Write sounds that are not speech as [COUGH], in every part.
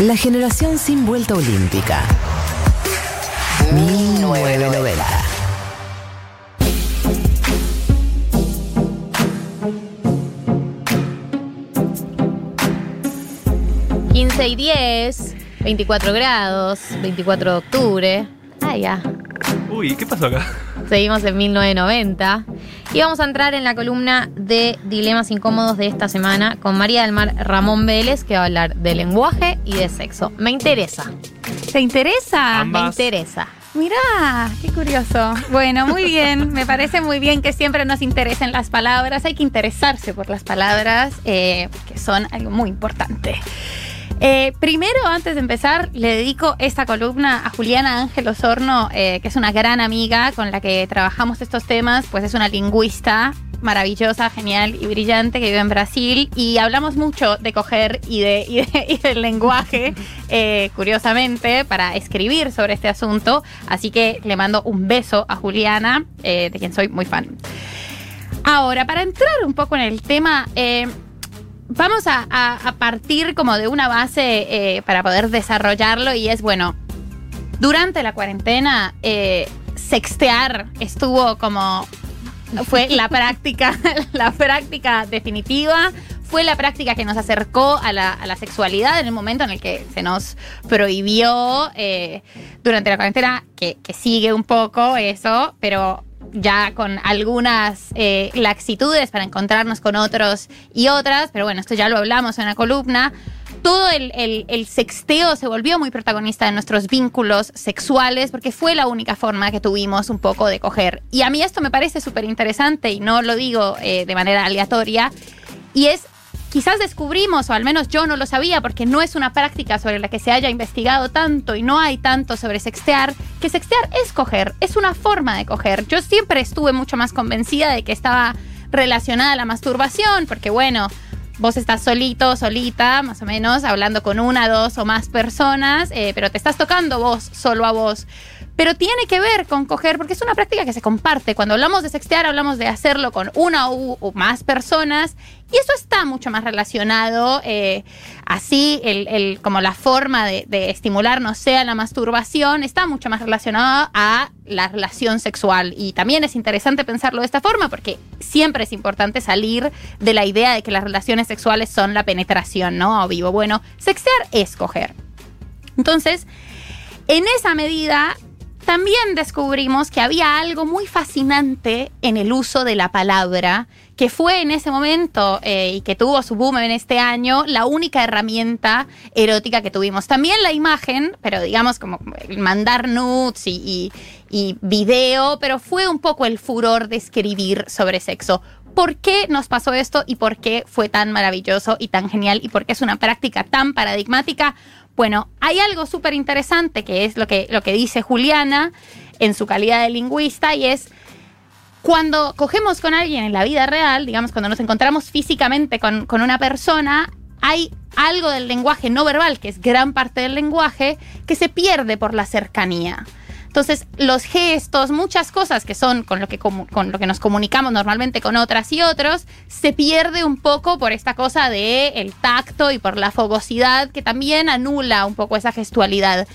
La generación sin vuelta olímpica. 1990. Quince y 10, 24 grados, 24 de octubre. Ah, ya. Uy, ¿qué pasó acá? Seguimos en 1990. Y vamos a entrar en la columna de dilemas incómodos de esta semana con María del Mar Ramón Vélez, que va a hablar de lenguaje y de sexo. Me interesa. ¿Te interesa? Ambas. Me interesa. Mirá, qué curioso. Bueno, muy bien. Me parece muy bien que siempre nos interesen las palabras. Hay que interesarse por las palabras, eh, que son algo muy importante. Eh, primero, antes de empezar, le dedico esta columna a Juliana Ángel Osorno, eh, que es una gran amiga con la que trabajamos estos temas, pues es una lingüista maravillosa, genial y brillante que vive en Brasil y hablamos mucho de coger y, de, y, de- y del lenguaje, [LAUGHS] eh, curiosamente, para escribir sobre este asunto. Así que le mando un beso a Juliana, eh, de quien soy muy fan. Ahora, para entrar un poco en el tema, eh, vamos a, a- a partir como de una base eh, para poder desarrollarlo y es, bueno, durante la cuarentena, eh, sextear estuvo como, fue [LAUGHS] la práctica, [LAUGHS] la práctica definitiva. Fue la práctica que nos acercó a la, a la sexualidad en el momento en el que se nos prohibió eh, durante la cuarentena, que, que sigue un poco eso, pero ya con algunas eh, laxitudes para encontrarnos con otros y otras, pero bueno, esto ya lo hablamos en la columna. Todo el, el- sexteo se volvió muy protagonista de nuestros vínculos sexuales porque fue la única forma que tuvimos un poco de coger. Y a mí esto me parece súper interesante y no lo digo eh, de manera aleatoria. Y es, quizás descubrimos, o al menos yo no lo sabía, porque no es una práctica sobre la que se haya investigado tanto y no hay tanto sobre sextear, que sextear es coger, es una forma de coger. Yo siempre estuve mucho más convencida de que estaba relacionada a la masturbación, porque bueno, vos estás solito, solita, más o menos, hablando con una, dos o más personas, eh, pero te estás tocando vos, solo a vos. Pero tiene que ver con coger, porque es una práctica que se comparte. Cuando hablamos de sextear, hablamos de hacerlo con una u, o más personas. Y eso está mucho más relacionado, eh, así, el, el- como la forma de, de estimularnos sea la masturbación, está mucho más relacionado a la relación sexual. Y también es interesante pensarlo de esta forma, porque siempre es importante salir de la idea de que las relaciones sexuales son la penetración, ¿no? A vivo. Bueno, sextear es coger. Entonces, en esa medida, también descubrimos que había algo muy fascinante en el uso de la palabra, que fue en ese momento eh, y que tuvo su boom en este año, la única herramienta erótica que tuvimos. También la imagen, pero digamos como mandar nudes y, y- y video, pero fue un poco el furor de escribir sobre sexo. ¿Por qué nos pasó esto y por qué fue tan maravilloso y tan genial y por qué es una práctica tan paradigmática? Bueno, hay algo súper interesante que es lo que, lo que dice Juliana en su calidad de lingüista y es cuando cogemos con alguien en la vida real, digamos, cuando nos encontramos físicamente con, con una persona, hay algo del lenguaje no verbal, que es gran parte del lenguaje, que se pierde por la cercanía. Entonces, los gestos, muchas cosas que son con lo que, con lo que nos comunicamos normalmente con otras y otros, se pierde un poco por esta cosa de tacto y por la fogosidad que también anula un poco esa gestualidad.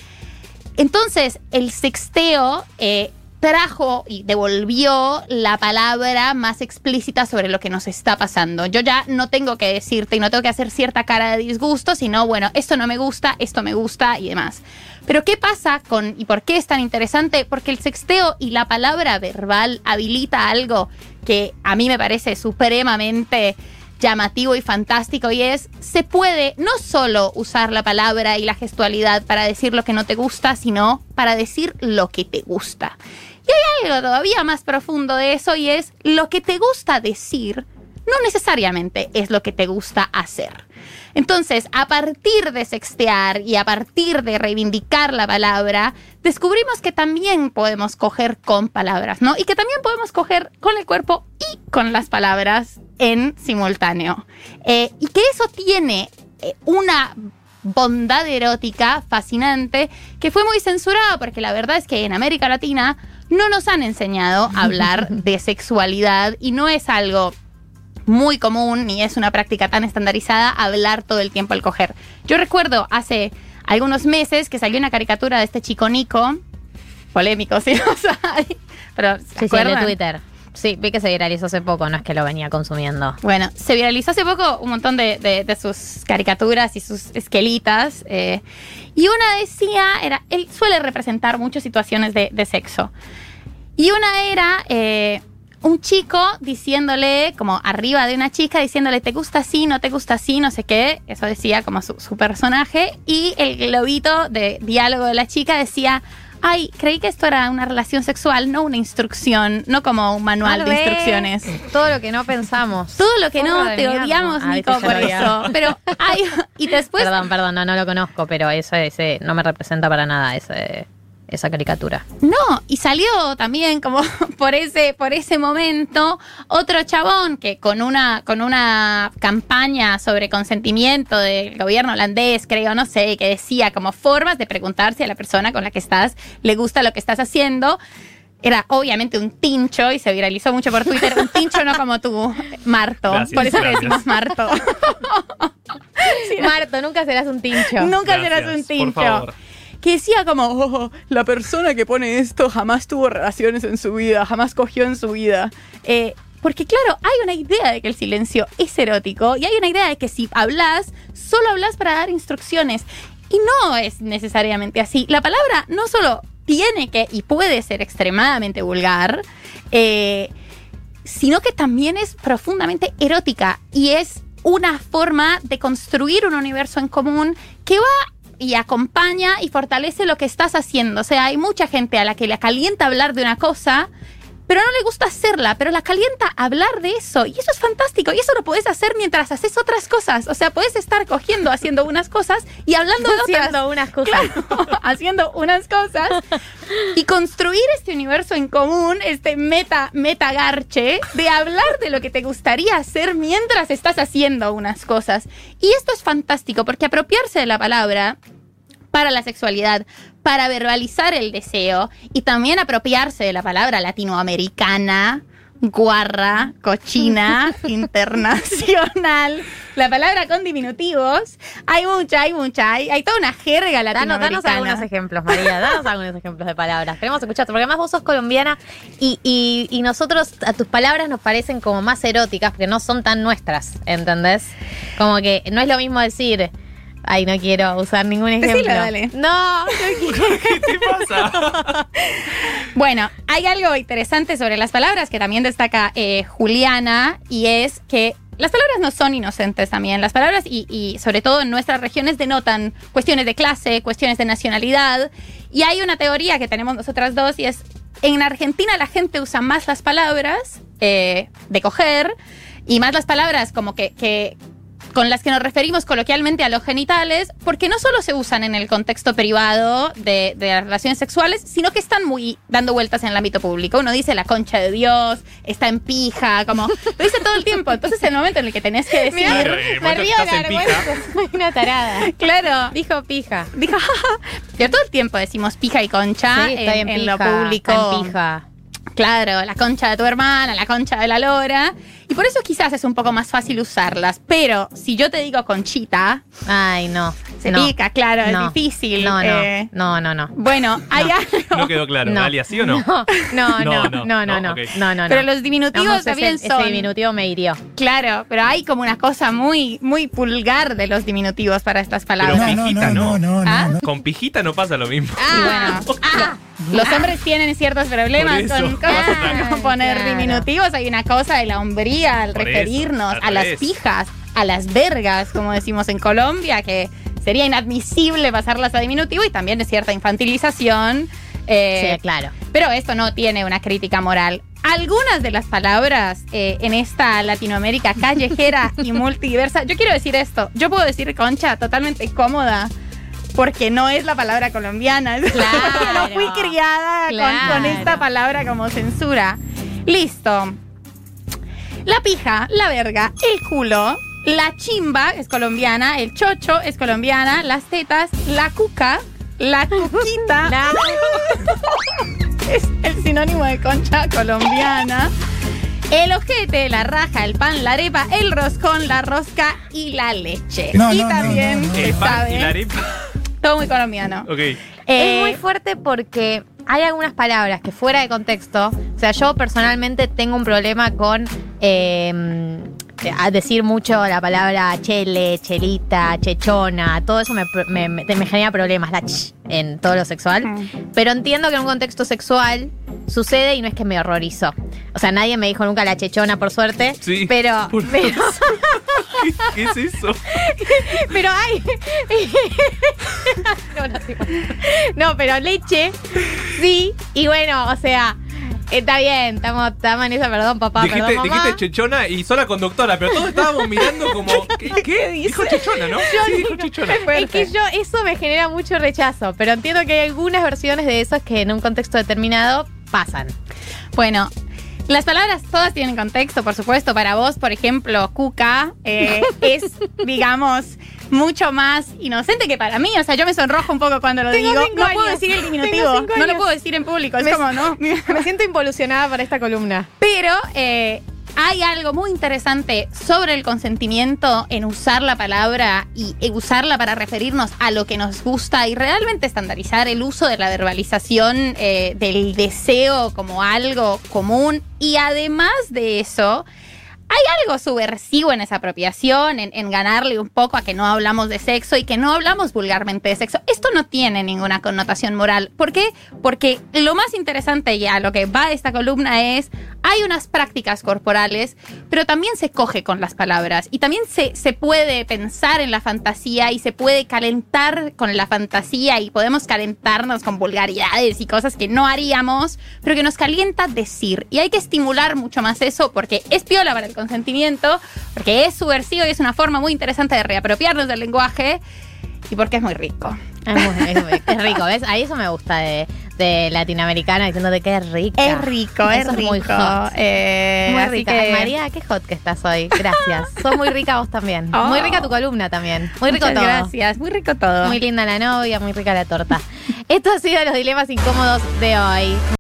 Entonces, el sexteo eh, trajo y devolvió la palabra más explícita sobre lo que nos está pasando. Yo ya no tengo que decirte y no tengo que hacer cierta cara de disgusto, sino, bueno, esto no me gusta, esto me gusta y demás. Pero ¿qué pasa con y por qué es tan interesante? Porque el sexteo y la palabra verbal habilita algo que a mí me parece supremamente llamativo y fantástico y es, se puede no solo usar la palabra y la gestualidad para decir lo que no te gusta, sino para decir lo que te gusta. Todavía más profundo de eso y es lo que te gusta decir no necesariamente es lo que te gusta hacer. Entonces, a partir de sextear y a partir de reivindicar la palabra, descubrimos que también podemos coger con palabras, ¿no? Y que también podemos coger con el cuerpo y con las palabras en simultáneo. Eh, y que eso tiene eh, una bondad erótica fascinante que fue muy censurada porque la verdad es que en América Latina no nos han enseñado a hablar [LAUGHS] de sexualidad y no es algo muy común ni es una práctica tan estandarizada hablar todo el tiempo al coger. Yo recuerdo hace algunos meses que salió una caricatura de este chico Nico, polémico, si no sabe, pero ¿se Sí, sí, de Twitter. Sí, vi que se viralizó hace poco, no es que lo venía consumiendo. Bueno, se viralizó hace poco un montón de, sus caricaturas y sus esquelitas. eh, y una decía, era, él suele representar muchas situaciones de, de sexo. Y una era eh, un chico diciéndole, como arriba de una chica, diciéndole, ¿te gusta así? ¿No te gusta así? No sé qué. Eso decía como su, su personaje. Y el globito de diálogo de la chica decía, ay, creí que esto era una relación sexual, no una instrucción, no como un manual Al de instrucciones. Todo lo que no pensamos. Todo lo que no Porra te mierda. odiamos, Nico, por eso. Pero hay. Y después. perdón, perdón, no, no lo conozco, pero eso ese, no me representa para nada ese, esa caricatura. No, y salió también como [LAUGHS] por ese, por ese momento otro chabón que con una, con una campaña sobre consentimiento del gobierno holandés, creo, no sé, que decía como formas de preguntar si a la persona con la que estás le gusta lo que estás haciendo. Era obviamente un tincho y se viralizó mucho por Twitter. Un tincho no como tú, Marto. Gracias, por eso le decimos Marto. [LAUGHS] Marto, nunca serás un tincho. Nunca Gracias, serás un por tincho. favor. Que decía como, "Oh, la persona que pone esto jamás tuvo relaciones en su vida, jamás cogió en su vida. Eh, porque claro, hay una idea de que el silencio es erótico y hay una idea de que si hablas, solo hablas para dar instrucciones. Y no es necesariamente así. La palabra no solo tiene que y puede ser extremadamente vulgar, eh, sino que también es profundamente erótica y es una forma de construir un universo en común que va y acompaña y fortalece lo que estás haciendo. O sea, hay mucha gente a la que le calienta hablar de una cosa, pero no le gusta hacerla, pero la calienta hablar de eso. Y eso es fantástico. Y eso lo puedes hacer mientras haces otras cosas. O sea, puedes estar cogiendo, haciendo unas cosas y hablando de otras. Haciendo unas cosas. Claro, [LAUGHS] haciendo unas cosas y construir este universo en común, este meta, metagarche, de hablar de lo que te gustaría hacer mientras estás haciendo unas cosas. Y esto es fantástico porque apropiarse de la palabra para la sexualidad, para verbalizar el deseo y también apropiarse de la palabra latinoamericana, guarra, cochina, [LAUGHS] internacional, la palabra con diminutivos. Hay mucha, hay mucha, hay, hay toda una jerga Danos, latinoamericana. danos algunos ejemplos, María. Danos algunos ejemplos de palabras. Queremos escucharte, porque además vos sos colombiana y, y, y nosotros, a tus palabras nos parecen como más eróticas, porque no son tan nuestras, ¿entendés? Como que no es lo mismo decir. Ay, no quiero usar ningún ejemplo. Decilo, dale. No, no quiero. ¿Qué te pasa? [LAUGHS] Bueno, hay algo interesante sobre las palabras que también destaca eh, Juliana y es que las palabras no son inocentes también. Las palabras y, y sobre todo en nuestras regiones denotan cuestiones de clase, cuestiones de nacionalidad. Y hay una teoría que tenemos nosotras dos y es, en Argentina la gente usa más las palabras eh, de coger y más las palabras como que, que con las que nos referimos coloquialmente a los genitales, porque no solo se usan en el contexto privado de, de las relaciones sexuales, sino que están muy dando vueltas en el ámbito público. Uno dice la concha de Dios, está en pija, como lo dice todo el tiempo. Entonces, el momento en el que tenés que decir, Mirá, Claro, me río. Soy una tarada. [LAUGHS] claro, Dijo pija. dijo, [LAUGHS] pero todo el tiempo decimos pija y concha Sí, en, en, en pija. lo público. en pija. Claro, la concha de tu hermana, la concha de la lora. Por eso quizás es un poco más fácil usarlas. Pero si yo te digo conchita, Ay, no. se no. pica, claro, No. es difícil. No, no, eh. no, no, no. Bueno, hay algo. No quedó claro. No. Galia, ¿sí o no? No, no, no, [LAUGHS] No, no, no, no, no, no, no, ok. no, no, Pero no. los diminutivos también ese, son. ese diminutivo me hirió. Claro, pero hay como una cosa muy, muy pulgar de los diminutivos para estas palabras. Pero pijita, no. ¿Ah? Con pijita no pasa lo mismo. Y bueno, los hombres tienen ciertos problemas con, con- vas a sacar. con poner Claro. diminutivos. Hay una cosa de la hombría al Por eso, referirnos al a las revés. pijas, a las vergas, como decimos en Colombia, que sería inadmisible pasarlas a diminutivo y también de cierta infantilización. eh, Sí, claro. Pero esto no tiene una crítica moral. Algunas de las palabras eh, en esta Latinoamérica callejera [LAUGHS] y multiversa, yo quiero decir esto, yo puedo decir concha totalmente cómoda. Porque no es la palabra colombiana. [LAUGHS] Claro. no fui criada con- Claro. con, esta palabra como censura. Listo. La pija, la verga, el culo, la chimba es colombiana, el chocho es colombiana, las tetas, la cuca, la cuquita [LAUGHS] La- [LAUGHS] es el sinónimo de concha colombiana. El ojete, la raja, el pan, la arepa, el roscón, la rosca y la leche. No, y no, también no, El pan sabe y la arepa. Todo muy colombiano. Ok. Es Eh, muy fuerte porque hay algunas palabras que fuera de contexto, o sea, yo personalmente tengo un problema con eh, a decir mucho la palabra chele, chelita, chechona, todo eso me, me- me- me genera problemas, la ch en todo lo sexual. Mm. Pero entiendo que en un contexto sexual sucede y no es que me horrorizó. O sea, nadie me dijo nunca la chechona, por suerte. Sí. Pero, [LAUGHS] Por- pero, ¿Qué, [LAUGHS] qué es eso? [LAUGHS] pero hay. no, no, sí. No, pero leche, sí. Y bueno, o sea, está bien, estamos, estamos en esa, perdón, papá, dijiste, perdón, mamá. dijiste chechona y sola conductora, pero todos estábamos mirando como. [LAUGHS] ¿Qué? qué? Dijo chechona, ¿no? sí, dijo chechona. Es que yo, eso me genera mucho rechazo, pero entiendo que hay algunas versiones de esos que en un contexto determinado pasan. Bueno, las palabras todas tienen contexto, por supuesto. Para vos, por ejemplo, cuca eh, [LAUGHS] es, digamos, mucho más inocente que para mí. O sea, yo me sonrojo un poco cuando lo Tengo digo. No puedo decir el diminutivo. No lo puedo decir en público. Es Me- como, ¿no? [LAUGHS] Me siento involucionada para esta columna. Pero eh, hay algo muy interesante sobre el consentimiento en usar la palabra y usarla para referirnos a lo que nos gusta y realmente estandarizar el uso de la verbalización eh, del deseo como algo común. Y además de eso, hay algo subversivo en esa apropiación, en, ganarle un poco a que no hablamos de sexo y que no hablamos vulgarmente de sexo. Esto no tiene ninguna connotación moral. ¿Por qué? Porque lo más interesante y a lo que va esta columna es, hay unas prácticas corporales, pero también se coge con las palabras y también se, se puede pensar en la fantasía y se puede calentar con la fantasía y podemos calentarnos con vulgaridades y cosas que no haríamos, pero que nos calienta decir. Y hay que estimular mucho más eso porque es piola para el consentimiento, porque es subversivo y es una forma muy interesante de reapropiarnos del lenguaje y porque es muy rico. Es, muy- es muy- es rico, ¿ves? Ahí eso me gusta de, de latinoamericana diciéndote que es rica. Es rico, es rico. muy hot. Eh, Muy rica. que- Ay, María, qué hot que estás hoy. Gracias. [LAUGHS] Sos muy rica vos también. Oh. Muy rica tu columna también. Muy rico Muchas todo. Gracias, muy rico todo. Muy linda la novia, muy rica la torta. Esto ha sido los dilemas incómodos de hoy.